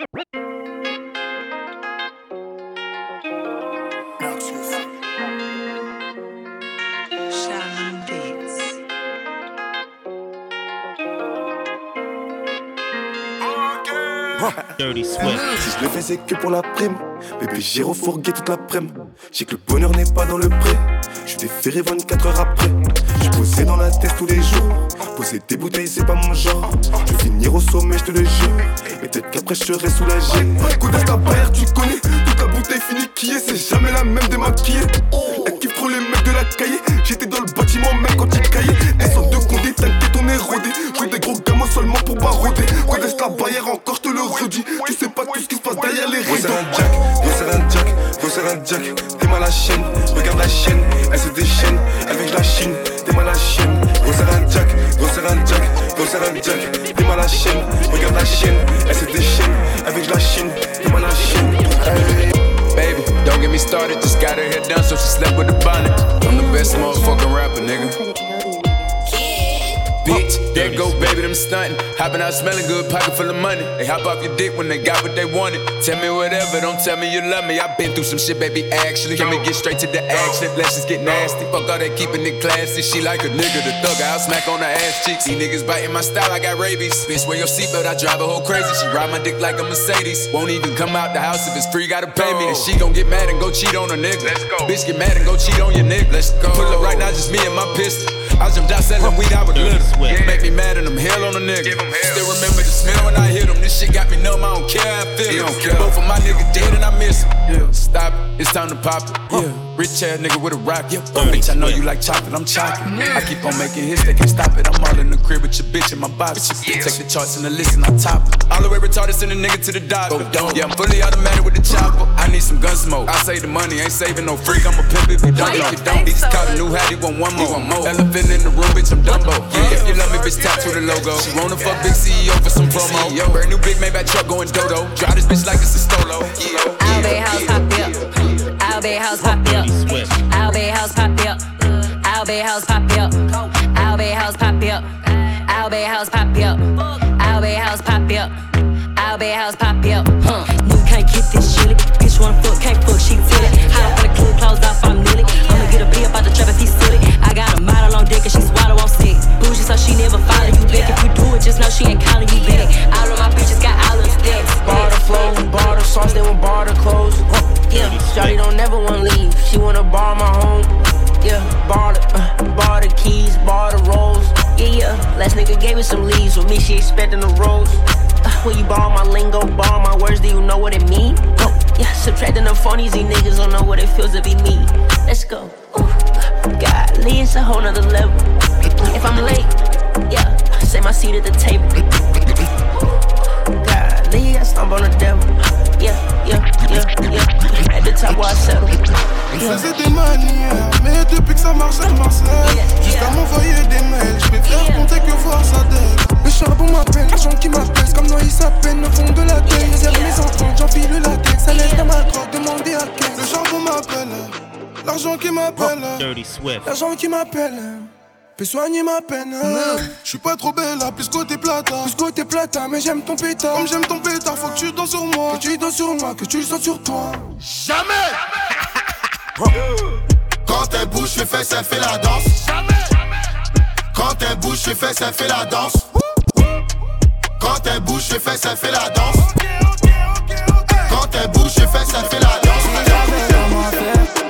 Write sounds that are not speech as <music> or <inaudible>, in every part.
Rip, <laughs> rip. Dirty Swift. Si je le faisais que pour la prime, bébé j'irai fourguer toute l'après-midi. J'ai que le bonheur n'est pas dans le pré. Je déféré 24 heures après. Je posais dans la tête tous les jours. Poser des bouteilles, c'est pas mon genre. Je vais finir au sommet, je te le jure. Mais peut-être qu'après je serai soulagé. Coup ta tu connais. Toute la bouteille finie qui est, c'est jamais la même démaquillée. Elle de la cahier. J'étais dans le bâtiment, même quand il caillait. Sont deux condés, t'inquiète, on est rodé. Jouer des gros gamins seulement pour baroder. Connaisse la barrière encore, je te le redis. Tu sais pas tout ce qui se passe derrière les rideaux. un jack, un jack, un jack. T'es mal la chaîne, regarde la chaîne. Elle se déchaîne, avec la chine. T'es mal la chaîne, un jack, un jack, un jack. T'es mal la chaîne, regarde la chaîne. Elle se déchaîne, avec la chine. T'es mal la chaîne. Baby, don't get me started, just got her hair done so she slept with the bonnet. I'm the best motherfucking rapper, nigga. Bitch, there go baby, them stunting. Hopping out smelling good, pocket full of money. They hop off your dick when they got what they wanted. Tell me whatever, don't tell me you love me. i been through some shit, baby, actually. Can me get straight to the action? Let's just get nasty. Fuck all that keeping it classy. She like a nigga, the thug, I'll smack on her ass cheeks. These niggas biting my style, I got rabies. Bitch, wear your seatbelt, I drive a whole crazy. She ride my dick like a Mercedes. Won't even come out the house if it's free, gotta pay me. And she gon' get mad and go cheat on a nigga. Let's go. Bitch, get mad and go cheat on your nigga. Let's go. Pull up right now, just me and my pistol. I jumped out selling weed, I would live. Make me mad and I'm hell on a nigga. Still remember the smell when I hit him. This shit got me numb, I don't care how I feel. Both of my niggas dead and I miss him. Stop it, it's time to pop it. Yeah. Rich ass nigga with a rock. Yeah. Oh, bitch, I know you like chocolate, I'm chocolate. I keep on making hits, they can't stop it. I'm all in the crib with your bitch in my box. Take the charts and the list and I top it. All the way retarded, send a nigga to the doctor. Yeah, I'm fully automatic with the chopper. I need some gun smoke. I say the money, ain't saving no freak. I'm a pimp if you don't. If you don't, he just caught a new hat, he want one more. Elephant in the room, bitch, I'm Dumbo. Yeah, if you love me, bitch, tattoo the logo. She wanna fuck big CEO for some promo. Yo, brand new big Maybach truck going dodo. Drive this bitch like it's a stolo. Yeah. I'll be house pop up. House pop up. I'll be house pop up. I'll be house pop up. Be house pop up. I'll be house pop up. Be house pop up. I'll be house pop up. Huh. You can't get this shit. Bitch wanna fuck, can't fuck, she feel it. Hot up the club, closed off, I'm nearly. I'ma get a pee up out the trap if he silly. I got a model on deck and she swallow on sick. Bougie, so she never follow you back. If you do it, just know she ain't calling you back. All of my bitches got all of. Bar the flow, bar the sauce, they will bar the clothes. Yeah, don't never wanna leave. She wanna bar my home. Yeah, bar the, uh, bar the keys, bar the rolls. Yeah, yeah. Last nigga gave me some leaves. With me, she expecting the rose. Uh, when you borrow my lingo, borrow my words, do you know what it mean? Oh, yeah, subtracting the phonies, these niggas don't know what it feels to be me. Let's go. Ooh, Golly, it's a whole nother level. If I'm late, yeah, say my seat at the table. Golly, I stumble on the devil. Yeah, yeah, yeah, yeah. At the top where I settle. On faisait des manières, mais depuis que ça marche, elle marcelle. Jusqu'à m'envoyer des mails, je préfère compter que voir sa dette. Le charbon m'appelle, l'argent qui m'appelle, comme Noé s'appelle, au fond de la tête. Airs mes enfants, j'enfile la tête, ça laisse dans ma croque, demandez à quel. Le charbon m'appelle, l'argent qui m'appelle. L'argent qui m'appelle. Fais soigner ma peine. Je suis pas trop belle, plus côté plata. Plus côté plata, mais j'aime ton pétard. Comme j'aime ton pétard, faut que tu danses sur moi. Que tu danses sur moi, que tu le sens sur toi. Jamais! Quand elle bouge, je fais, ça fait la danse. Quand elle bouge, je fais, ça fait la danse. Quand elle bouge, je fais, ça fait la danse. Quand elle bouge, je fais, ça fait la danse.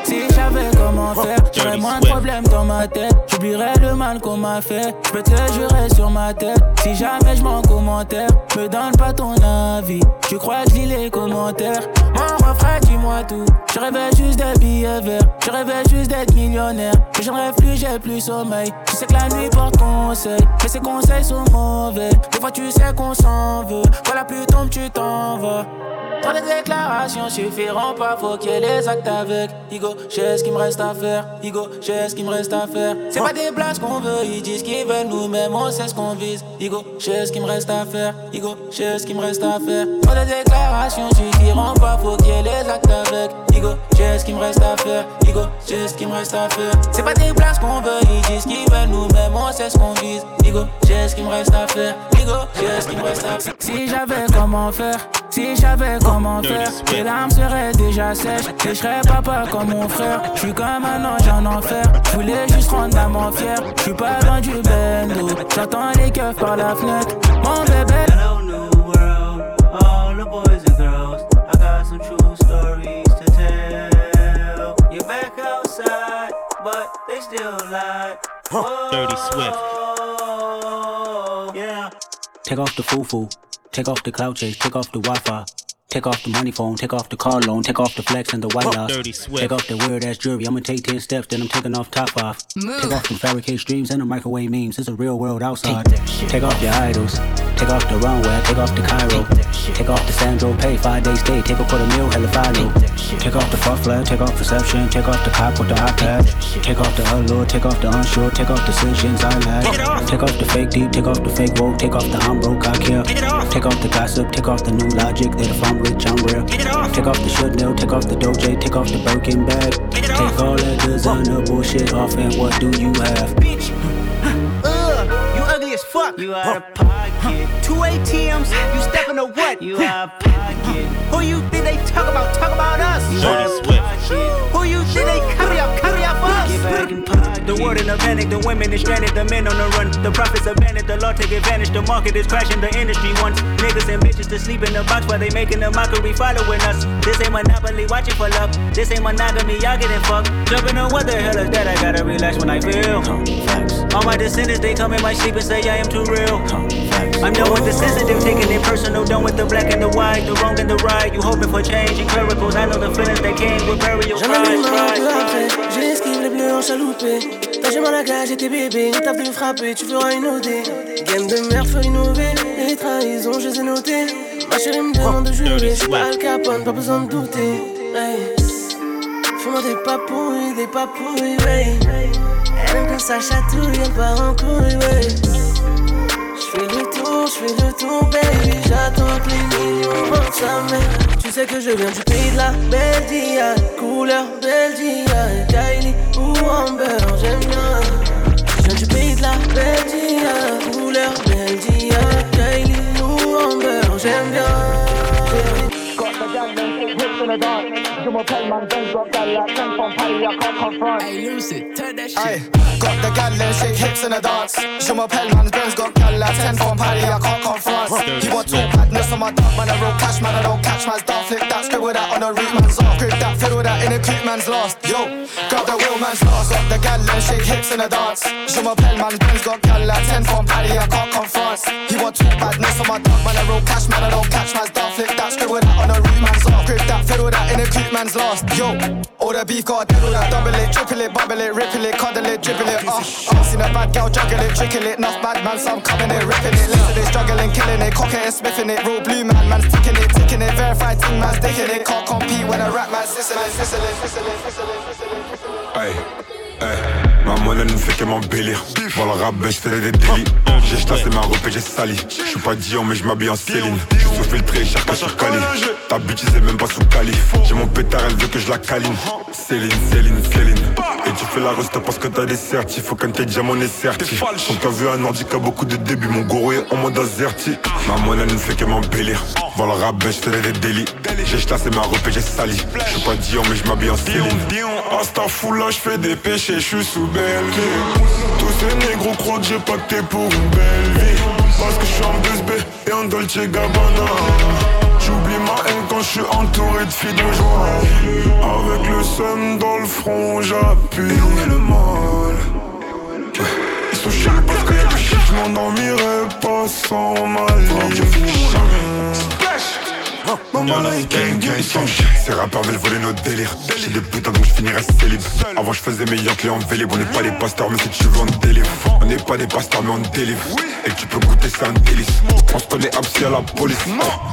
Si j'avais comment faire, j'aurais moins de problèmes dans ma tête. J'oublierais le mal qu'on m'a fait. Je peux te jurer sur ma tête. Si jamais je m'en commentaire, me donne pas ton avis. Tu crois que je lis les commentaires? Mon refrain, dis-moi tout. Je rêvais juste d'être billets verts. Je rêvais juste d'être millionnaire. Mais j'en rêve plus, j'ai plus sommeil. Tu sais que la nuit porte conseil. Mais ces conseils sont mauvais. Des fois, tu sais qu'on s'en veut. La pluie tombe, tu t'en vas. Trop de déclarations suffiront pas, faut qu'il y ait les actes avec. Igo, j'ai ce qu'il me reste à faire. Igo, j'ai ce qu'il me reste à faire. C'est pas des blagues qu'on veut, ils disent qu'ils veulent nous-mêmes, on sait ce qu'on vise. Igo, j'ai ce qu'il me reste à faire. Igo, j'ai ce qu'il me reste à faire. Trop de déclarations suffiront pas, faut qu'il y ait les actes avec. Igo, Igo, j'ai ce qu'il me reste à faire. Igo, j'ai ce qu'il me reste à faire. C'est pas des places qu'on veut, ils disent qu'ils veulent nous-mêmes, on sait ce qu'on vise. Igo, j'ai ce qu'il me reste à faire. Igo, j'ai ce qu'il me reste à faire. Si j'avais comment faire, si j'avais comment faire, tes larmes seraient déjà sèches. Et je serais papa comme mon frère. Je suis comme un ange en enfer. Je voulais juste rendre maman fière. Je suis pas loin du bendo. J'entends les keufs par la fenêtre. Mon bébé. Hello, new world. All the boys and girls. I got some true stories to tell. You're back outside, but they still lie. Dirty Swift. Oh, yeah. Take off the foo-foo. Take off the cloud chase. Take off the Wi-Fi. Take off the money phone, take off the car loan, take off the flex and the white loss. Take off the weird ass jewelry. I'ma take 10 steps, then I'm taking off top off. Take off them fabricate streams and the microwave memes. It's a real world outside. Take off your idols. Take off the runway, take off the Cairo. Take off the Sandro pay, five days stay, take a quarter meal, hella follow. Take off the fuck flag, take off perception, take off the cop with the iPad. Take off the allure, take off the unsure, take off decisions I lack. Take off the fake deep, take off the fake woke, take off the I'm broke, I care. Take off the gossip, take off the new logic, that if I'm rich, I'm real. Take off the should know, take off the doje, take off the Birkin bag. Take all that designer bullshit off, and what do you have? Bitch, Ugh, you ugly as fuck. You out of pocket. Two ATMs, you stepping to what? You out of pocket. Who you think they talk about? Talk about us. You Dirty out Swift. Who you think they copy up? Copy up us. Get back in pocket. The world in a panic, the women is stranded, the men on the run. The profits abandoned, the law take advantage. The market is crashing, the industry wants niggas and bitches to sleep in the box while they making a mockery following us. This ain't monopoly, watching for love. This ain't monogamy, y'all getting fucked. Jumping on what the hell is that? I gotta relax when I feel. All my descendants, they come in my sleep and say I am too real. I'm done with the sensitive, taking it personal. Done with the black and the white, the wrong and the right. You hoping for change and miracles. I know the feelings that came with burial cries, j'esquive les bleus en chaloupé. T'as jamais la cage et tes bébés, on t'a vu frapper, tu feras une OD. Game de merde, faut innover, les trahisons, je les ai notées. Ma chérie me demande de jouer, je suis pas Al Capone, pas besoin de douter. Hey. Fais-moi des papouilles, des papouilles, ouais. Elle aime quand ça chatouille, elle part en couille, ouais. Tour, j'fais le tour, baby. J'attends que les millions rentrent sa mère. Tu sais que je viens du pays de la Belgia. Couleur Belgia. Aye, got the gal and shake hips in the dance. Je m'appelle man, Ben's got gal like 10 from Paddy, I can't confront. He want two madness on my dog, man, I roll cash, man, I don't catch man's dog. Flick that, scribble that on the root man's off. Grip that, fiddle that in the creep man's lost. Yo, grab the wheel man's lost. Got the gal and shake hips in the dance. Je m'appelle man, Ben's got gal like 10 from Paddy, I can't confront. He want two badness on my dog, man, I roll cash, man, I don't catch man's dog. Flick that, scribble that on the root man's off. Grip that, fiddle that in the creep man's lost. Yo, all the beef got diddle that, double it, triple it, bubble it, ripple it, cuddle it, dribble it. Uh, uh, seen a bad girl juggle it, trickle it, enough bad man, some coming it, ripping it. Listen, they struggling, killing it, cocking it, sniffing it. Real blue man, man's ticking it, ticking it, verified team man's taking it. Can't compete when a rap man's sizzling, sizzling, sizzling, sizzling, sizzling, sizzling. Aïe, aïe. Ma monnaie ne fait que m'embellir. Pour le rap, ben, j'fais des délits. J'ai chassé ma robe et j'ai sali. J'suis pas Dion, mais j'm'habille en Céline. J'suis sous filtré, cher pas sur Cali. Ta bitch, c'est même pas sous Cali. J'ai mon pétard, elle veut que je la câline. Céline, Céline, Céline. Et tu fais la reste parce que t'as des certis. Faut qu'un tes diamant est certi. Quand t'as vu un ordi qui beaucoup de débuts, mon gourou est en mode azerti. Ma monnaie ne fait que m'embellir. Pour le rap, ben, j'fais des délits. J'ai chassé ma robe et j'ai sali. J'suis pas Dion, mais j'm'habille en Céline. Astafoula, j'fais des péchés, j'suis sous Tous ces négros croient que j'ai pacté pour une belle vie. Parce que j'suis en 2B et en Dolce Gabbana. J'oublie ma haine quand j'suis entouré de filles de joie. Avec le seum dans le front, j'appuie. Et où est le mal? Ils sont chiants parce que shit, j'm'endormirai pas sans mal. Gang gang gang Ces rappeurs veulent voler notre délire J'ai des putains donc je finirai célib. Avant je faisais meilleur que les en vélib On n'est pas des pasteurs mais si tu veux on délivre On n'est pas des pasteurs mais on délivre. Et tu peux goûter c'est un délice. On se connaît absi à la police.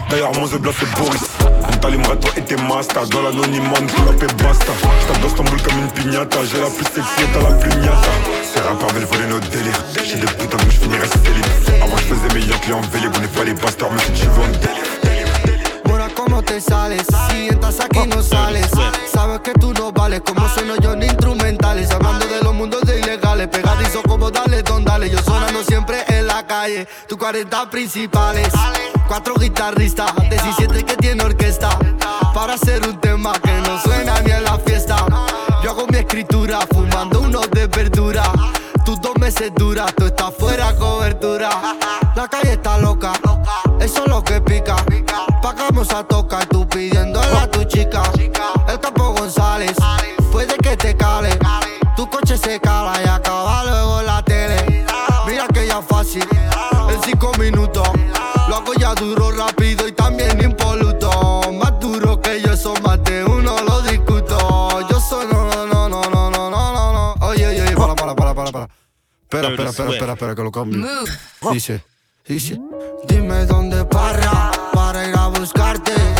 D'ailleurs mon zebla c'est Boris. On t'allumera toi et tes masters Dans l'anonymat on up et basta. J'tape d'Istanbul comme une pignata J'ai la plus sexy et t'as la plus miata Ces rappeurs veulent voler notre délire J'ai des putains donc je finirai célib. Avant je faisais meilleur que les en vélib On n'est pas des pasteurs mais si tu veux on délivre te sales, si entras aquí no sales. Sabes que tú no vales. Como sueno yo en instrumentales. Hablando de los mundos de ilegales. Pegadizo como dale, don dale. Yo sonando siempre en la calle. Tu 40 principales. Cuatro guitarristas. 17 que tiene orquesta. Para hacer un tema que no suena ni en la fiesta. Yo hago mi escritura. Fumando unos de verdura. Tus dos meses duras. Tú estás fuera cobertura. La calle está loca. Eso es lo que pica vamos a tocar, tú pidiéndole a tu chica. El campo González, puede que te cale. Tu coche se cala y acaba luego la tele. Mira que ya fácil, en cinco minutos. Lo hago ya duro, rápido y también impoluto. Más duro que yo, son más de uno, lo discuto. Yo soy no, no, no, no, no, no, no, no. Oye, oye, oye, para, para, para, para. Espera, espera, espera, espera, que lo cambio. Dice, dice. Dime dónde para buscarte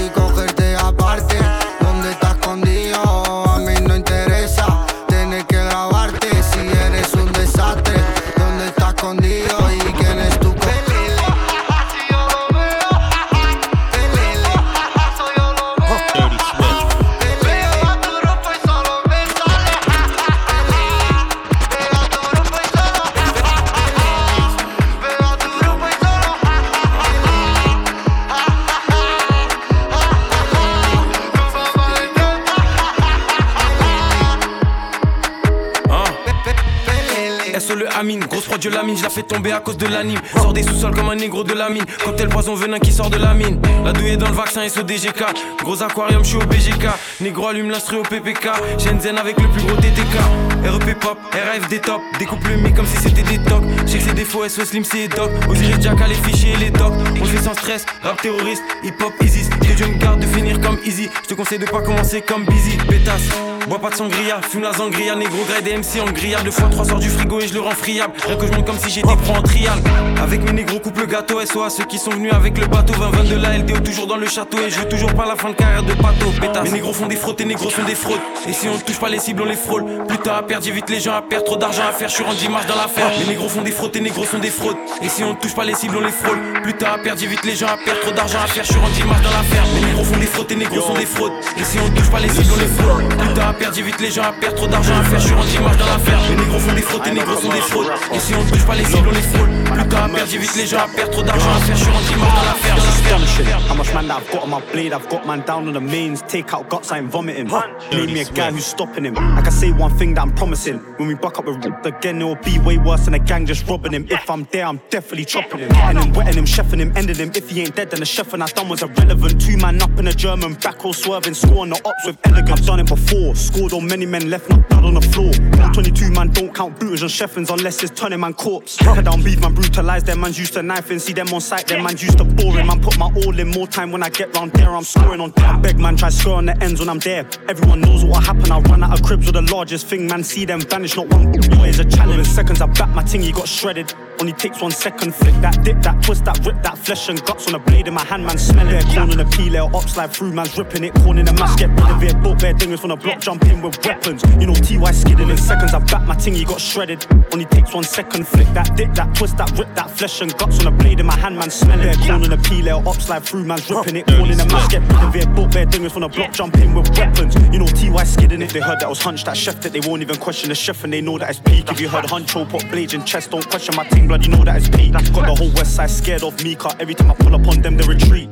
la mine, je la fais tomber à cause de l'anime. Sors des sous-sols comme un négro de la mine. Cocktail poison venin qui sort de la mine. La douille est dans le vaccin SODGK. Gros aquarium, je suis au BGK. Négro allume l'instru au PPK. Shenzhen avec le plus gros DTK. REP pop, RFD top. Découpe le mic comme si c'était des tocs. J'ai que ses défauts, SO Slim, c'est doc. Osiris Jack les fichiers et les docs. On fait sans stress, rap terroriste, hip hop Isis. Que Dieu me garde de finir comme Easy. Je te conseille de pas commencer comme Busy. Pétasse, bois pas de sangria, fume la sangria. Négro grade et MC en grillade. Deux fois trois sort du frigo et je le rends friable. Rien que je monte comme si j'étais pro en trial. Avec mes négros coupe le gâteau. SO à ceux qui sont venus avec le bateau. 20 de la LDO toujours dans le château. Et je veux toujours pas la fin de carrière de bateau. Pétasse, mes négros font des fraudes, tes négros sont des fraudes. Et si on touche pas les cibles, on les frôle. Plus tard perdre, j'évite les gens à perdre. Trop d'argent à faire, je suis rendu marche dans l'affaire. Mes négros font des fraudes, tes négros sont des fraudes. Et si on touche pas les cibles, on les frôle. Plus tard à perdre, j'évite les gens à perdre. Trop d'argent à faire, je suis rendu marche dans l'affaire. Mes négros font des fraudes, tes négros sont des fraudes. Et si on touche pas les cibles, on les frôle. Plus tard à perdre, j'évite les gens à perdre. Trop d'argent à faire, je suis rendu marche dans l'affaire. Mes négros font des fraudes, tes négros sont des fraudes. Et si on touche pas les cibles, on les frôle. Plus tard à perdre, j'évite les gens à perdre. Trop d'argent à faire, je suis rendu marche dans l'affaire. Astonishing. How much man that I've got on my blade, I've got man down on the mains. Take out guts, I ain't vomiting. Name me a guy who's stopping him. I can say one thing that I'm promising. When we buck up with Rip again, it'll be way worse than a gang just robbing him. If I'm there, I'm definitely chopping him. Getting him, wetting him, chefing him, ending him. If he ain't dead, then the chef and I done was irrelevant. Two man up in a German, back row swerving, scoring the ops with elegance. I've done it before, scored on many men, left not blood on the floor. 22 man, don't count booters and chefins unless it's turning man corpse. Head down beef, man, brutalize them, man's used to knifing. See them on sight, them man's used to boring. Man, put my all in, more time when I get round there, I'm scoring on damn beg, man. Try score on the ends when I'm there. Everyone knows what'll happen, I run out of cribs with the largest thing, man. See them vanish, not one <laughs> boy is a challenge. In seconds, I back my ting, he got shredded. Only takes one second, flick that dip, that twist, that rip, that flesh and guts on a blade in my hand, man. Smell it. Corn on the peel, up slide through, man's ripping it. Corn in the mash, get rid of it. Both bare dingers from the block, jump in with weapons. You know, TY skidding in seconds, I back my ting, he got shredded. Only takes one second, flick that dip, that twist, that rip, that flesh and guts on a blade in my hand, man. Smell it. Corn on the peel, up slide through, man's ripping it. Corn in the mash, get rid of it. Both bare dingers from the block, jump in with weapons. You know, TY skidding it. They heard that I was hunched, that chef that they won't even question the chef, and they know that it's peak. If you heard huncho, put blades in chest, don't question my team blood, you know that it's peak. Got the whole west side scared of me, car every time I pull up on them, they retreat.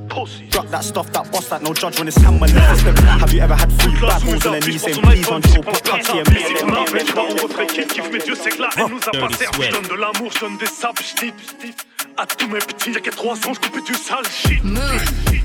Drop that stuff, that boss, that no judge when it's hammer left. Step. Have you ever had three bad holes on their knees saying please huncho, put cuts here, me and Non, mais pas on refait kiff kiff, mais Dieu sait que la haine nous a pas servi. Je donne de l'amour, je donne des sapes, je dis à tous mes petits, y'a qu'à 300, je coupe du sale shit.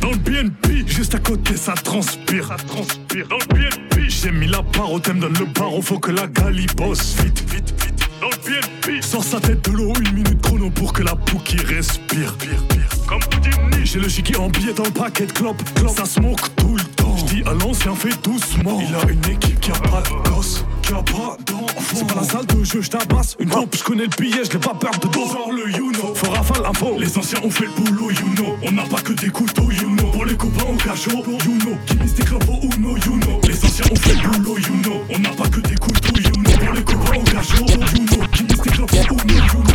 Dans le BNP, juste à côté, ça transpire. Ça transpire. Dans le BNP, j'ai mis la barre au thème, donne le barreau, faut que la gali bosse vite, vite, vite. Dans le BNP, sors sa tête de l'eau, une minute chrono pour que la pouki respire. Pire, pire. Comme Houdini, j'ai le giga en billet dans le paquet de clopes. Ça smoke tout le dis à l'ancien, fais doucement. Il a une équipe qui a pas de gosse, qui a pas d'enfant. C'est pas la salle de jeu, je tabasse. Une coupe, je connais le billet, je n'ai pas peur de dos. Genre le you know, faut rafale l'info. Les anciens ont fait le boulot, you know. On n'a pas que des couteaux, you know. Pour les copains au cachot, you know. Qui clopes au Uno, you know. Les anciens ont fait le boulot, you know. On n'a pas que des couteaux, you know. Pour les copains au cachot, you know. Qui clopes au Uno, you know.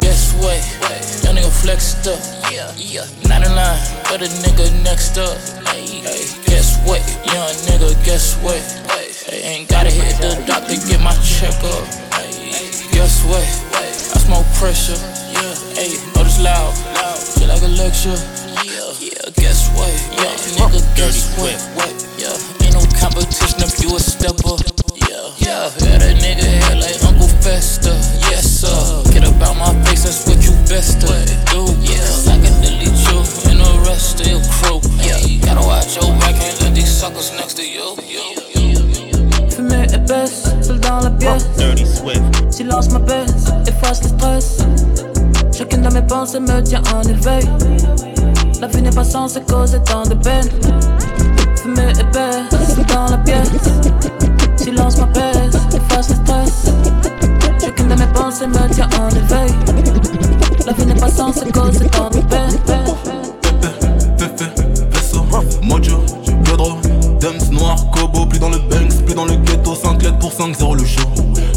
Guess what? Young nigga flexed up. Yeah, yeah. 99, but a nigga next up. Hey, hey. Guess what? Young nigga, guess what? Hey, ain't gotta hit the doctor, get my checkup. Hey, guess what? I smoke pressure. Yeah, hey, know this loud. Feel like a lecture. Yeah, yeah, guess what? Yeah, nigga, guess what? What? Yeah, ain't no competition if you a stepper. Yeah, yeah, yeah, that nigga head like Uncle Fester. Yes, sir. Get about my face, that's what you best do. Yeah, I rest your crew. Yeah, gotta watch your back, can't let these suckers next to you. Yeah. Fumée épaisse, seul dans la pièce. Silence m'apaise, efface le stress. Chacune de mes pensées me tient en éveil. La vie n'est pas censée causer tant de peine. Fumée épaisse, seul dans la pièce. Silence m'apaise, efface le stress. Chacune de mes pensées me tient en éveil. La vie n'est pas censée causer tant de peine. 5 lettres pour 5, 0 le show.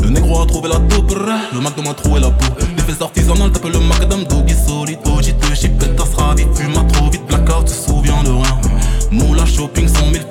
Le négro a trouvé la taupe, le Mac de ma trou et la peau. Des fesses artisanales, tape le macadam, doggy solide, OG, te chipette, ravi, fume à trop vite, blackout, se souvient de rien. Moula shopping, 100 000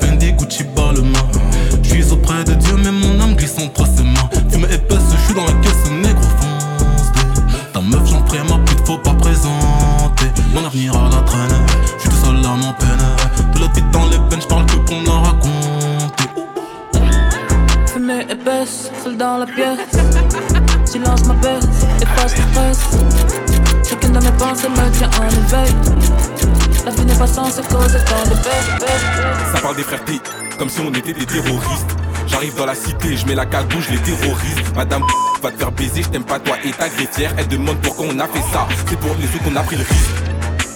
En éveil. La vie n'est pas peine. Ça parle des frères comme si on était des terroristes. J'arrive dans la cité, je mets la cagoule, je les terrorise. Madame va te faire baiser, je t'aime pas toi et ta gretière. Elle demande pourquoi on a fait ça, c'est pour les autres qu'on a pris le risque.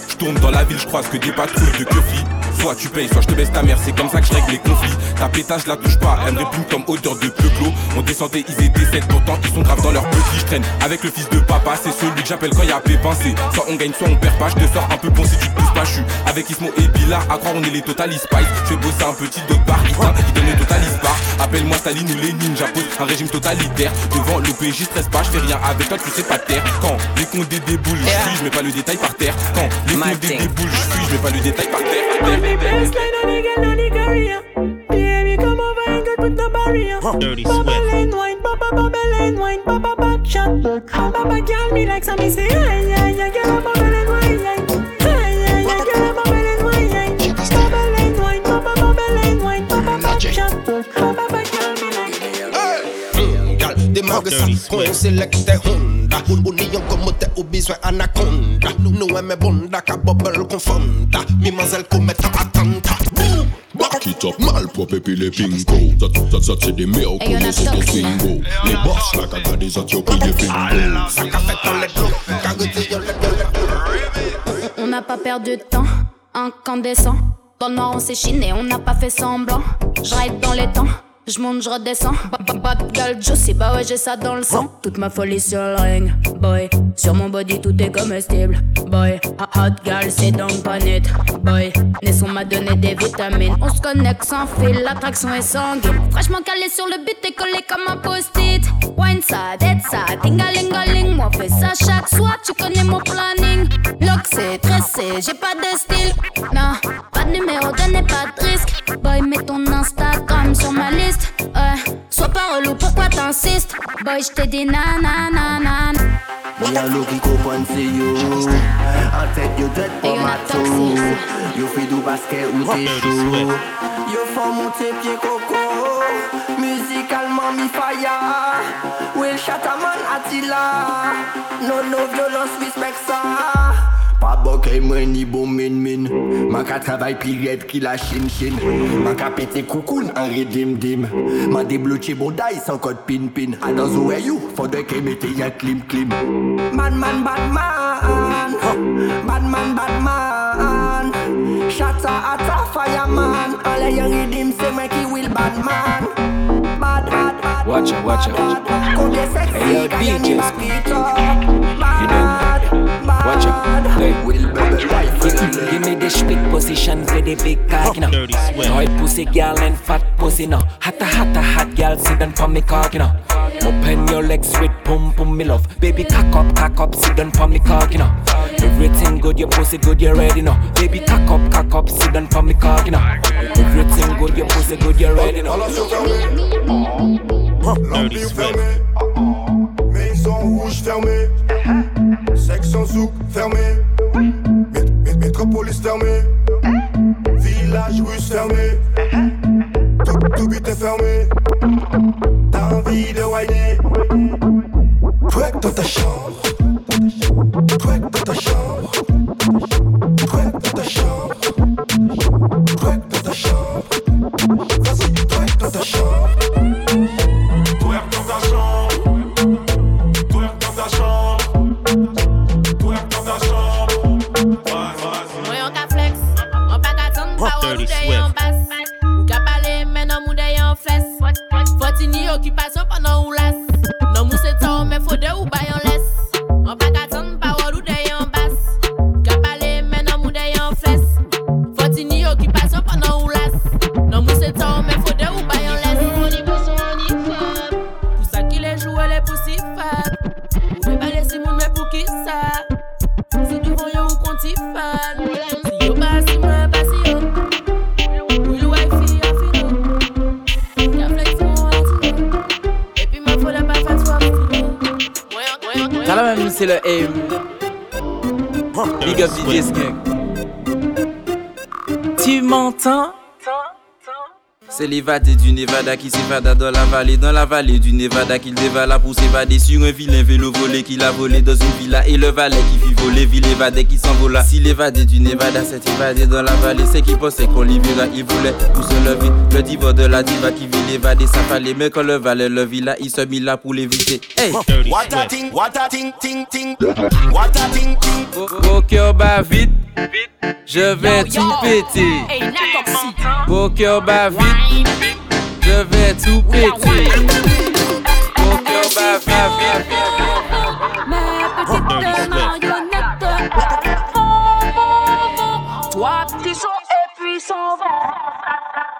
Je tourne dans la ville, je croise que des patrouilles de keufis. Soit tu payes, soit je te baisse ta mère, c'est comme ça que je règle les conflits. Ta pétage, la touche pas, elle me répugne comme odeur de peuplo. On descendait, ils étaient 7, pourtant ils sont graves dans leur petit. Je traîne avec le fils de papa, c'est celui que j'appelle quand y'a pépin. C'est soit on gagne, soit on perd pas. Je te sors un peu bon si tu te pousses pas. Je suis avec Ismo et Bila, à croire on est les Total Spice. Je fais bosser un petit dog bar, Ita, il donne le Total Bar. Appelle-moi Staline ou Lénine, j'impose un régime totalitaire. Devant l'OPJ, stresse pas, je fais rien avec toi, tu sais pas terre. Quand les condés déboulent, je fuis, je mets pas le détail par terre. Quand les condés déboulent, je fuis, je mets pas le détail par terre. Baby, come over and get put the barrier. Dirty Bubble and wine, bubble, bubble and wine, bubble back shot. Bubble girl me like some me say, yeah, yeah, yeah, girl, bubble and wine, démarre ça, qu'on sélecte Honda. Union comme t'es au besoin anaconda. Nous aimons bonda, ka bubble confonda Mimazelle commet un attentat. Back it up, malpropre puis les pingo Ça, ça, ça c'est des meilleurs Hey, y'en a comme c'est des toxic. swingos Les boss là, quand t'as des autres, puis les fingos Ça qu'a fait dans les dos, carité yo le On n'a pas perdu de temps, incandescent. Dans le noir, on s'est chiné, on n'a pas fait semblant. Je dans les temps, je monte, je redescends. Ba- Bad girl juicy, bah ouais, j'ai ça dans le sang. Toute ma folie sur le ring, boy. Sur mon body, tout est comestible, boy. Hot girl, c'est donc pas net, boy. Naisson m'a donné des vitamines. On se connecte sans fil, l'attraction est sanguine. Franchement calé sur le but, t'es collé comme un post-it. Wine ça, dead ça, tingalingaling. Moi, fais ça chaque soir, tu connais mon planning. Lock, c'est tressé, j'ai pas de style. Non, pas de numéro, donnez pas de risque. Boy, mets ton ma liste. Ouais, sois pas relou, pourquoi t'insistes? Boy, j't'ai dit nanana. Me a looking cope and see you En tête yo tête pas ma tout Yo fais du basket ou t'es chaud Yo font monter pied coco. Musicalement mi fire Will Shataman Attila. No no violence respect ça Pas bokeh mwen ni bon min min. Man ka travay pi red ki la chin chin. Man ka pete koukoun an redim dim. Man débloqué bon day sans code pin. Pin I don't know you for the ke mete ya klim klim. Bad man, bad man Bad man, bad man Shatter at a fireman. Of your redeem say make you will bad man Bad, bad, bad Watch out, watch out. Come here sexy, Hey, yo, can you DJs. back Bad, bad Watch out. Hey. Will bubble rifle Give me the split position for the big cock, you know. Oil pussy girl and fat pussy, no. Hotta, hotta, hot girl, sit down for me cock, you know. Open your legs with pum pum, me love. Baby, cock up, cock up, sit down for me cock, you know. Everything good, your pussy good, you ready, now. Baby, cock up, cock up, sit down for me cock, you know. Everything good, your pussy good, you ready now. Lampi fermée, maison rouge fermée, section souk fermée, métropolis fermée, village russe fermé, tout, tout but est fermé. T'as envie de whiner, twerk dans ta chambre, C'est l'évadé du Nevada qui s'évada dans la vallée, dans la vallée du Nevada qu'il dévala pour s'évader sur un vilain vélo volé qu'il a volé dans une villa et le valet qui fit voler, ville évadé qui s'envola. Si l'évadé du Nevada s'est évadé dans la vallée, c'est qu'il pensait qu'on l'y verra, il voulait pour se lever. Le diva de la diva qui vit l'évadé, ça fallait, mais quand le valet le villa, il se mit là pour l'éviter. Hey! What a ting, what a ting, ting, ting. What a ting, ting. Au cœur bat vite, je vais tout péter. Au cœur bat vite, devais tout péter. Mon cœur va vite. Ma petite marionnette. Oh, oh, oh. Toi, petit son et puis son vent.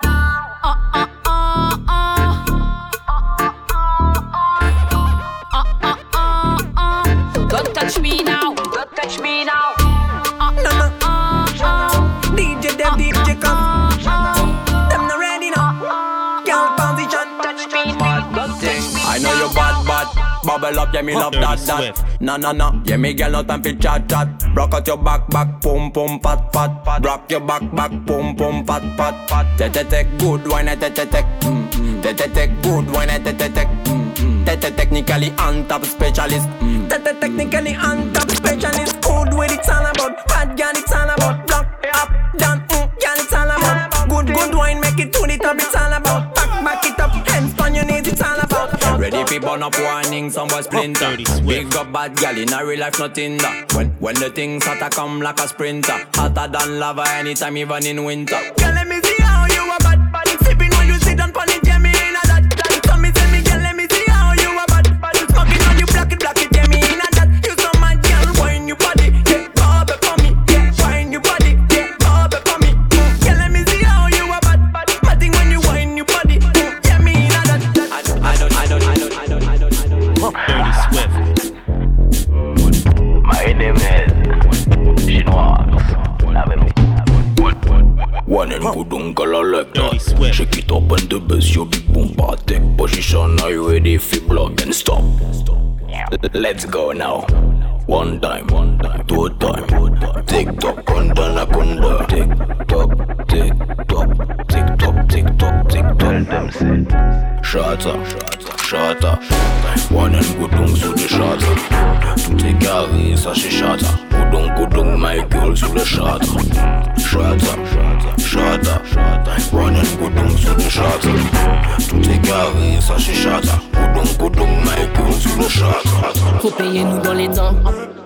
Bubble up, yeah, me love that, that. Nah, nah, nah. Yeah, me girl, no time for chat, chat. Rock out your back, back, pum, pum, pat, pat, pat. Rock your back, back, pum, pum, pat, pat, pat. Te, te, te, good wine, te, te, te. Mm, mm. Te, te, te, good wine, te, te, te. Mm. Te, te, technically on top specialist. Te, te, technically on top specialist. Good with it's all about. Bad girl, it's all about. Block up, down, mm, girl, it's all about. Good, good wine, make it to the top, Ready fi burn up warning, some boy splinter. Big up bad gal in a real life, nothing that. When when the things hotter come like a sprinter, hotter than lava anytime, even in winter. Girl, let me see how you a One and good uncle like that. Shake it up and the bass, you big boom party. Position, are you ready for block and stop? Let's go now. One time, one time, two time. Tick tock, kunda na kunda. Tick tock, tick tock, tick tock, tick tock, tick tock. Shata, shata. One and good dung sous le shata. Tout est carré, ça c'est shata. Goudon, goudon, my girl sous le shata. shots up, shut up, running goudon sous le shot up. Tout est garé, ça chez shot up, goudon goudon, Mike, sous shot up. Faut payer nous dans les dents.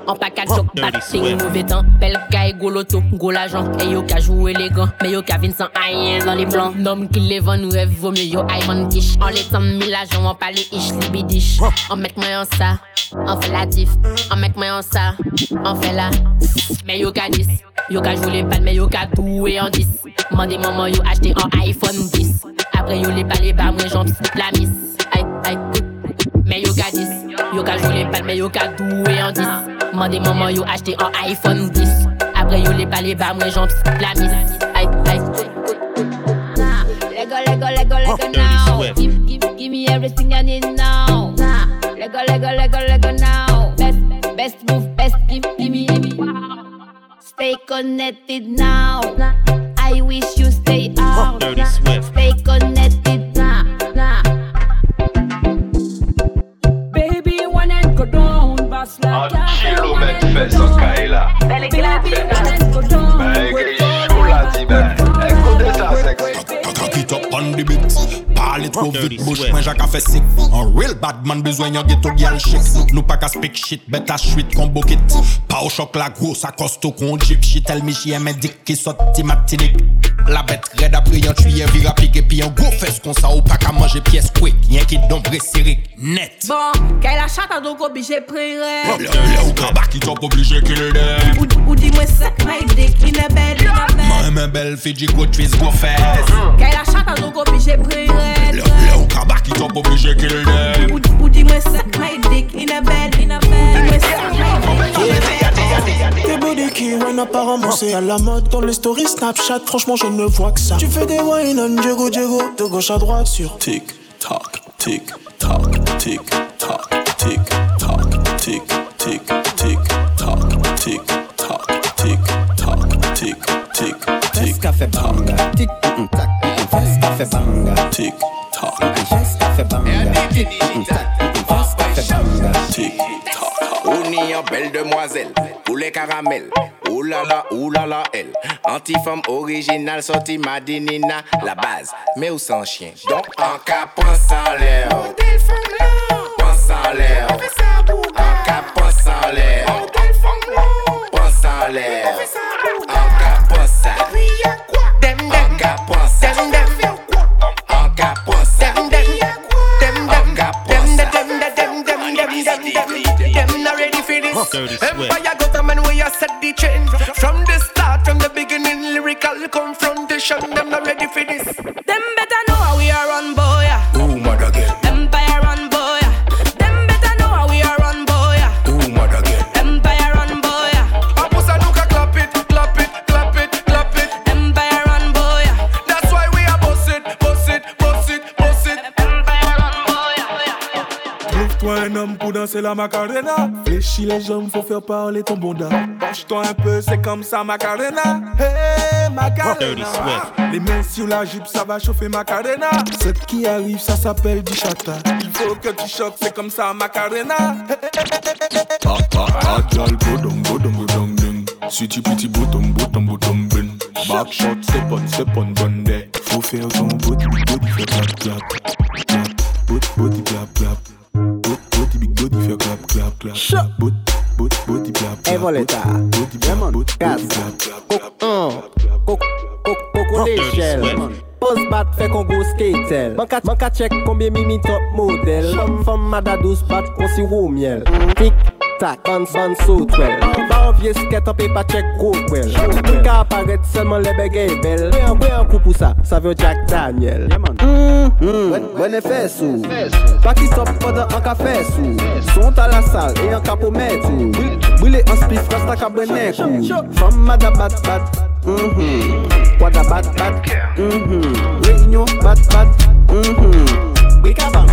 En package joke, batting, mauvais temps. Belle caille, gros loto, gros l'argent. Et yo ka joué élégant, mais yo ka vin sans rien dans les blancs. Nom qui les vend, nous rêve, vaut mieux yo Ivan Kish. En les temps, mille agents, on parle ish, libidish. En mec moi en ça, on fait la diff. En mec moi en ça, on fait la. Mais yo ka 10, yo ka joué les balles, mais yo ka doué en 10. Mandez maman, yo acheté en iPhone 10. Après yo les balles, les bas, moi j'en la miss. Aïe, aïe, mais yo ka 10, yo ka joué les balles, mais yo ka doué en 10. Mandez maman, yo acheté en iPhone 10. Après yo les balles, les bas, moi j'en la miss. Aïe, aïe. Lego now. Give, give, give me everything I need now. Nah. Lego, Lego, Lego, Lego now. Best, best move, best give, give me, give me. Stay connected now. I wish you stay out. Dirty Swift. Stay connected down, boss like Un kilo met pesa Kaila. Baby, one and go down. Baby, chula di ben. Écoutez ça, sexy. Cock it up on the beat pale tro vit bouch mwen jak a fe sik An real badman bezwen yon geto gyal chik Nou pa ka spik shit bet a shwit kon bokit Pa ou chok la gros a kosto kon jip Shit. El mi jye men dik ki sot ti matinik La bet red apri yon tuye vira pik Epi yon go fes kon sa ou pa ka manje piyes kwek Yen ki don bre sirik net. Bon, kay la chata do go bije prire Le ou kabak ki top oblije kil dem Ou di mwen sek may dik in e bed Mwen men bel fi di go tris go fes Kay la chata do go bije prire Le, le ou ka back it up oblige kill them Ou, ou dis-moi ça, my dick in a bed, in a bed. Dis-moi ça, my dick in a bed. Tes body qui run apparemment c'est à la mode dans les stories Snapchat Franchement je ne vois que ça Tu fais des wine on Diego Diego De gauche à droite sur Tic Tac Tic Tac Tic Tac Tic Tac Tic Tic Tic Tac Tic Tac Tic Tac Tic Tic Tic banga, tic tac, café banga, tic tac, banga, banga, tic On y a belle demoiselle, là, ouh là là, elle. Anti-femme originale, sortie Madinina, la base. Mais où sans chien? Donc, en cas, pense en l'air. Pense en l'air. En cas, pense en l'air. Pense en l'air. Ready for. Empire government where you set the trend. From the start, from the beginning, lyrical confrontation. Them not ready for this. Them better know how we are run, boy. Danser la macarena. Fléchis les jambes, faut faire parler ton bonda. Penche-toi un peu, c'est comme ça, macarena. Hey, macarena. Les mains sur la jupe, ça va chauffer macarena. Ce qui arrive, ça s'appelle du chata. Il faut que tu choques, c'est comme ça, macarena. Sweetie pretty bottom bottom bottom bin. Back shot, step on step on run there. Faut faire ton body, body, fait clap, clap. Clap, body, body, clap, clap. Bout fè klap klap klap Chop Bout, bout, bout di blap blap E voleta Demon, gaz Kok an Kok, kok, koko de chel Pos bat fè kon go skatel Man ka chek konbyen mimi top model. Fèm fèm mada dos bat kon si wou miel. Tik tak, ban ban sou twel an vie sket an pe pa chek go kwel Mwen ka aparet selman le begey bel Mwen an kwe an kou pou sa, sa vyo Jack Daniel Mwen e fesou Paki sop fada an ka fesou Sont a la sal e an ka pou metou Bwile an spif rasta ka bwene kou Fom mada bat bat Kwada bat bat Reunion bat bat Bwika bang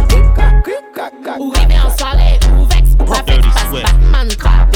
Ou rime an sole, ou veks, ou avek pas Batman krap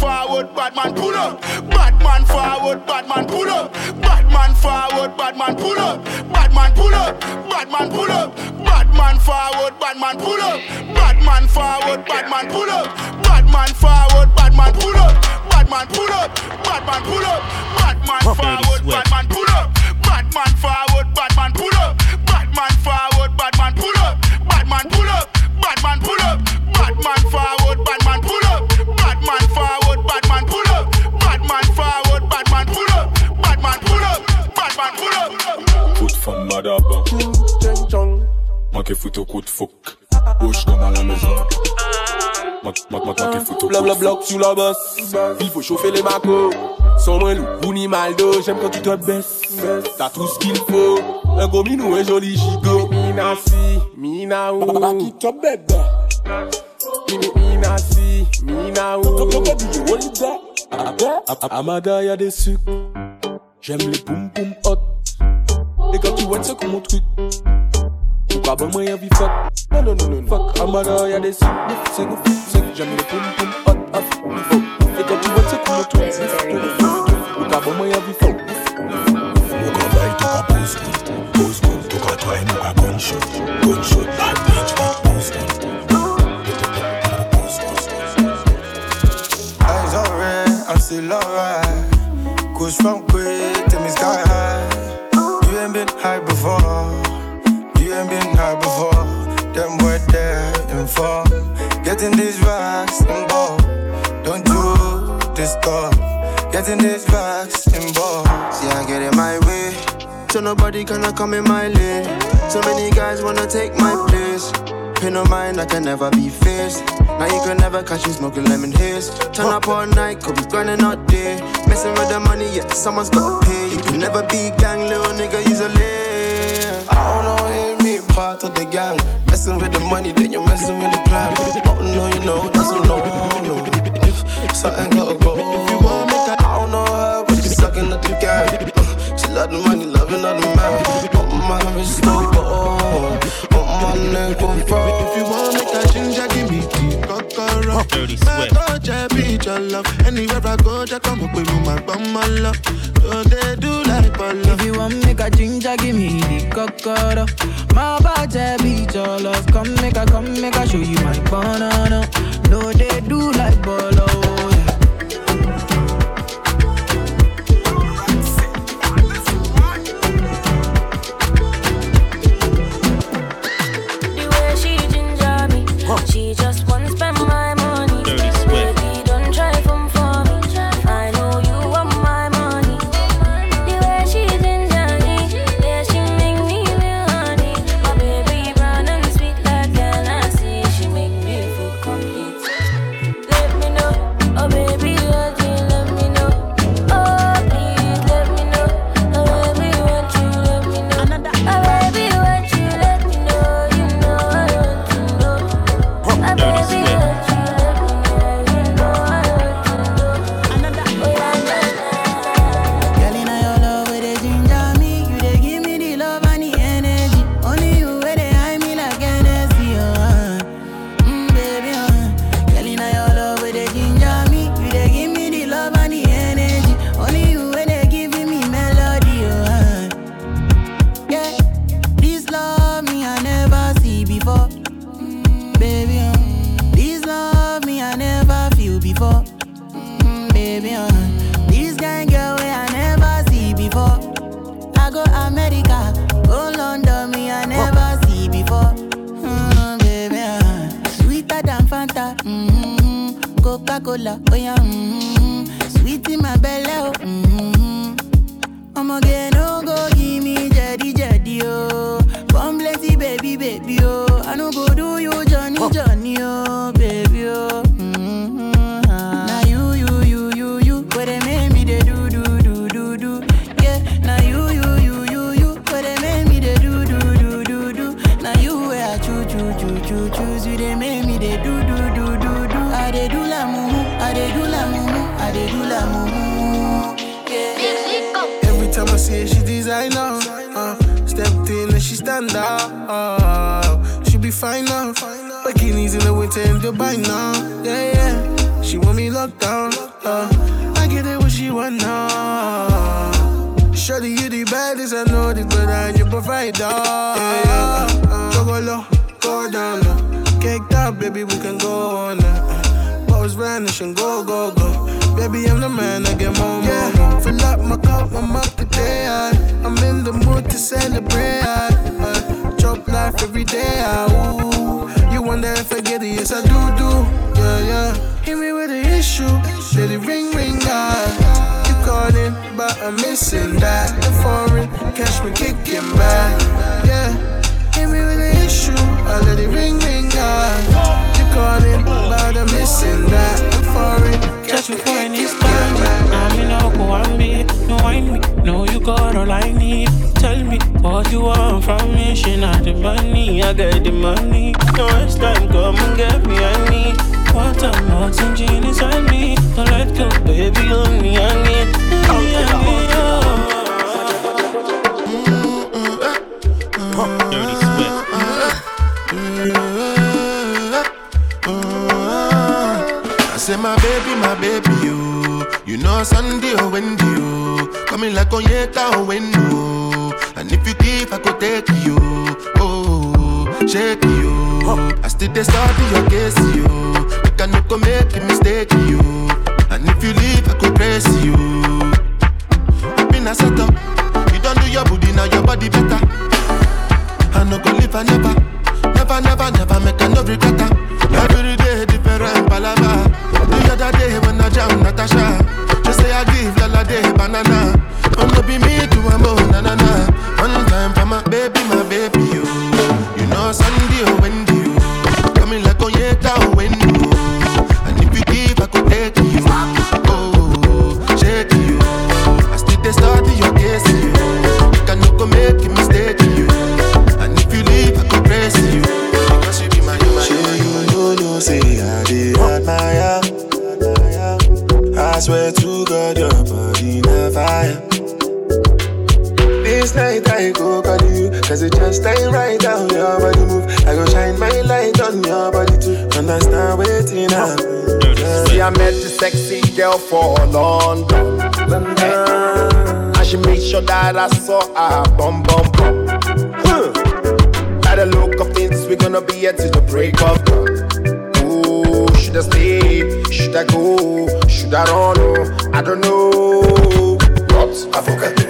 Forward, Batman pull up. Batman forward, Batman pull up. Batman forward, Batman pull up. Batman pull up. Batman pull up. Batman forward, Batman pull up. Batman forward, Batman pull up. Batman forward, Batman pull up. Batman pull up. Batman pull up. Batman forward, Batman pull up. Bla bloc sous la bosse. Il faut chauffer les macos. Sans moins loup ou ni maldo, j'aime quand tu te baisses. T'as tout ce qu'il faut. Un gros minou, un joli gigot. Mina si, mina ou. Qui te bête. Mina si, mina ou. Amada y'a des sucres. J'aime les boum boum hot. Et quand tu vois c'est comme mon truc. Pas bon moyen vie fuck. Non non non non Fuck. Amara y'a des sous. C'est nous C'est nous. J'aime le poum poum hot off Et quand tu vois c'est cool tout Ou pas bon moyen vie fuck Ou quand bail tout qu'à pose good Pose good Tout qu'à toi et nous shot shot Bad bitch Pose good Eyes on red I'm still alright Cause from Getting these racks involved. Don't you disturb. Getting these racks involved. See, I get in my way. So nobody gonna come in my lane. So many guys wanna take my place. Pay no mind, I can never be faced. Now you can never catch me smoking lemon haze. Turn up all night, could be grinding all day. Messing with the money, yeah, someone's gotta pay. You can never be gang, little nigga, usually. I part of the gang. Messing with the money, then you're messing with the plan. Oh no, you know, that's a no. If something gotta go. If you want me, I don't know her, but she's sucking at the gang. Uh, she love the money, loving the man. Oh my wrist, no, oh, oh my neck, oh, If Dirty My Swift. culture be your love. Anywhere I go, just come up with me, my bum, my love. So they do like ball If you want make a ginger, give me the cocoa. My body beat your love. Come make a, come make a show you my banana. No, they do like bolo. Yeah. The way she ginger me, she just mm-hmm. Coca Cola, oh yeah, mm-hmm. sweet in my belly, oh. Mm-hmm. I'ma get in now. Yeah, yeah. She want me locked down. Uh, I get it what she want now. Shorty, you the baddest, I know this, but I'm your provider. Yeah, yeah. Uh, go go low, go down low. Caked up, baby, we can go on. Uh, Bottles vanish and go, go, go. Baby, I'm the man, I get more, yeah. Fill up my cup, I'm up today. I, I'm in the mood to celebrate. I, uh, chop life every day. I, yes I do do, yeah yeah. Hit me with an issue, let it ring ring now. You calling, but I'm missing that. The foreign, catch me kicking back, yeah. Hit me with an issue, I let it ring ring now. You calling, but I'm missing that. The foreign, catch me kicking back. I'm in a go on me, no wine me, no you got all I need. Tell me what you want from me, she not the bunny. I got the money. No waste time, come and get me, I need. Water, Martin, gin inside me. Don't let go, baby, only I need. Only I need, oh. Dirty Swift. I say my baby, my baby, you. You know Sunday oh, or Wendy, you. Coming like Onyeka or oh, Wendo. And if you give, I could take you. Oh, shake you. I still they study your case, you. You can no go make a mistake, you. And if you leave, I could praise you. I Been a set up. You don't do your booty, now your body better. I no go live, I never. Never, never, never make a no regret. Every day different palava. The other day when I jam Natasha, I? Should I go? Should I run? Oh, I don't know. But avocado,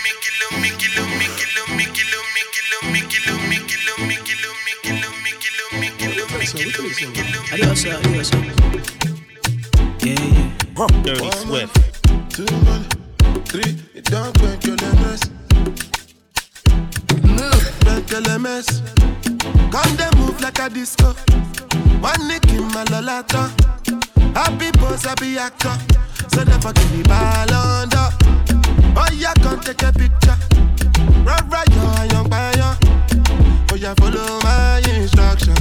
Adios, adios. Yeah, yeah. Dirty Swift. Two, one, three, it don't break your lemons. Move, break your lemons. Come they move like a disco. One nick in my lolata. Happy boss, happy actor. So never give me ball under. Oh, yeah, come take a picture. Right, right, yo, young by Oh, yeah, follow my instruction.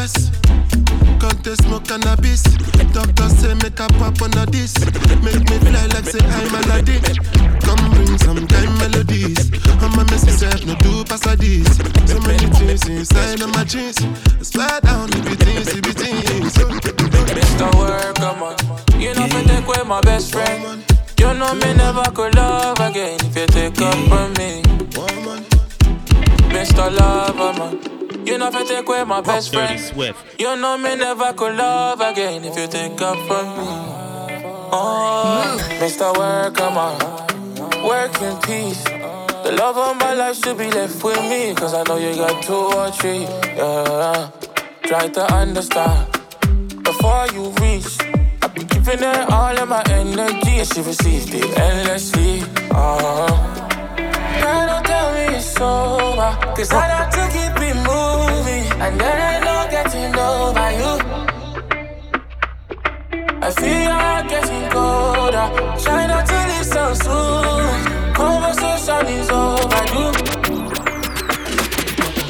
A mess. Can't smoke cannabis? Doctor say make a pop on a this. Make me fly like say I'm Aladdin. Come bring some time melodies. I'm a messy self, no do pass a this. So many things inside of my jeans. Swear down, it be things, it be things. Mr. Worker, man. You know, fi take away my best friend. You know me never could love again if you take up from me. Mr. Lover, man. You know if I take away my best friend. You know me never could love again if you take up from me. Oh, Mr. Worker, man. Work in peace. The love of my life should be left with me. Cause I know you got two or three. Yeah. Try to understand before you reach. I be giving her all of my energy, and she received it endlessly. Uh-huh. Girl, don't tell me it's over, cause I have try not to leave so soon. Conversation is overdue.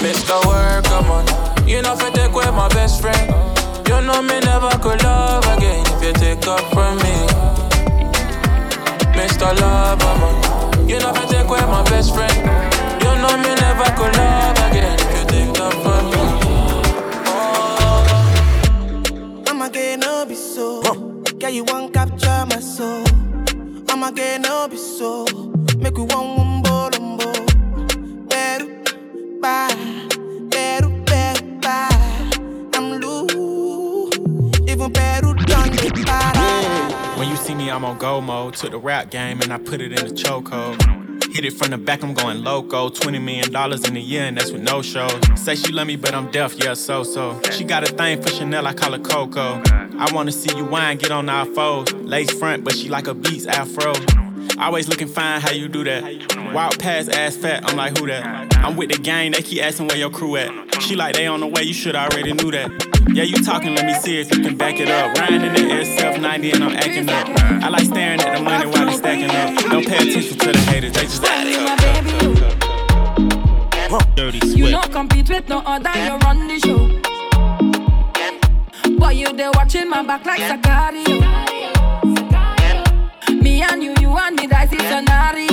Mr. Worker, man, you know if I take away my best friend. You know me never could love again if you take up from me. Mr. Lover, man. You know if I take away my best friend. You know me never could love again if you take up from me. Oh. I'ma get no be so. Girl, you won't capture my soul. I'ma get no be so. Make you one wumbo lumbo. Better, bye. Better, better, bye. I'm loose. Even better done. When you see me, I'm on go mode. Took the rap game and I put it in the chokehold. Hit it from the back, I'm going loco. 20 million dollars in a year, and that's with no shows. Say she love me, but I'm deaf, yeah, so so. She got a thing for Chanel, I call her Coco. I wanna see you wine, get on our foes. Lace front, but she like a beats afro. Always looking fine, how you do that? Walk past ass fat, I'm like, who that? I'm with the gang, they keep asking where your crew at. She like, they on the way, you should already knew that. Yeah, you talking, let me see if you can back it up. Riding in the SF90 and I'm acting up. I like staring at the money while they stacking up. Don't pay attention to the haters, they just add up. Dirty Swift. You don't compete with no other, you run the show. But you there watching my back like Sicario. Me and you, you and me, that's scenario.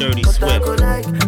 Dirty Swift.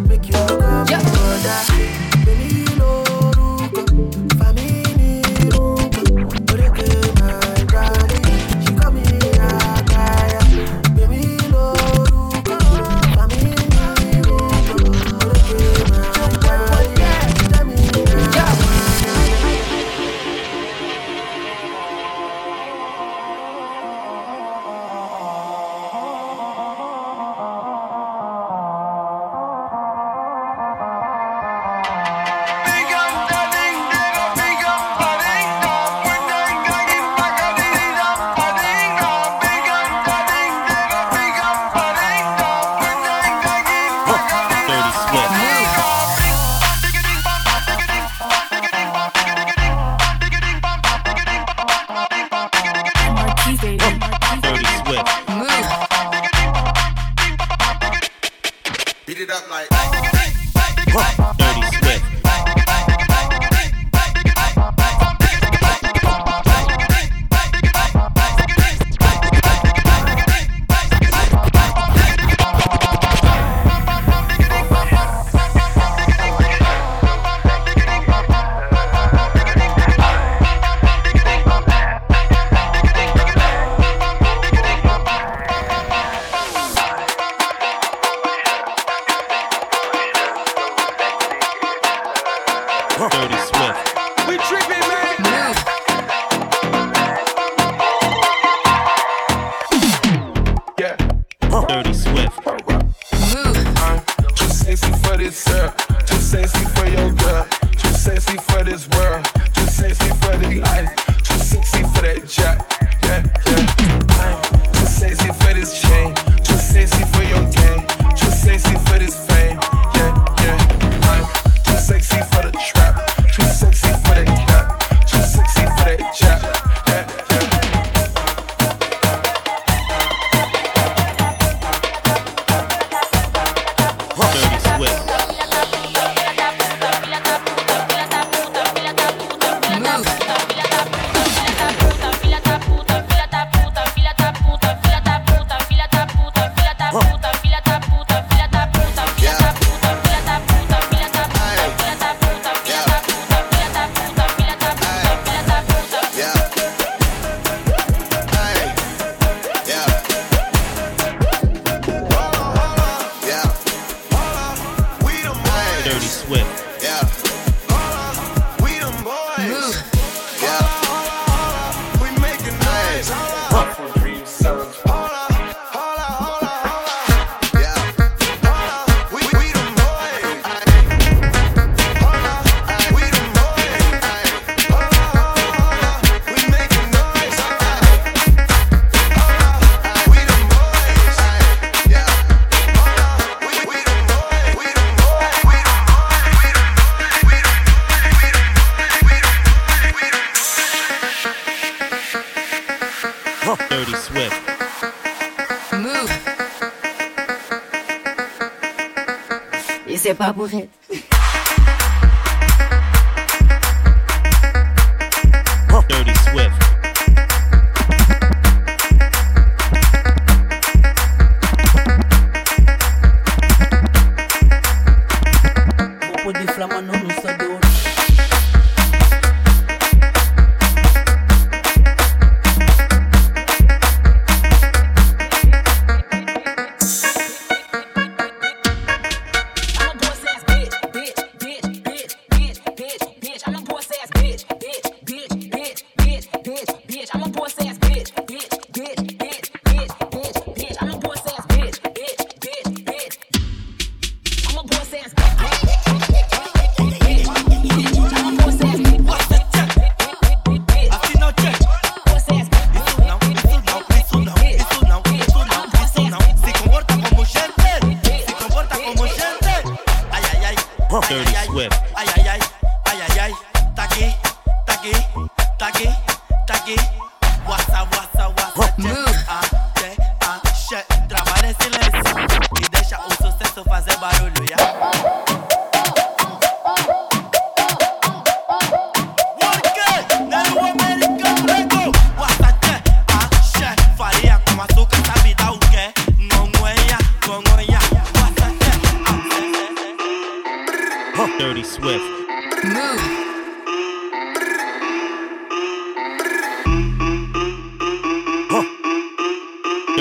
Et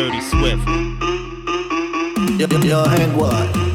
Dirty Swift. Yo, yo, yo, and what?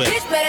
with.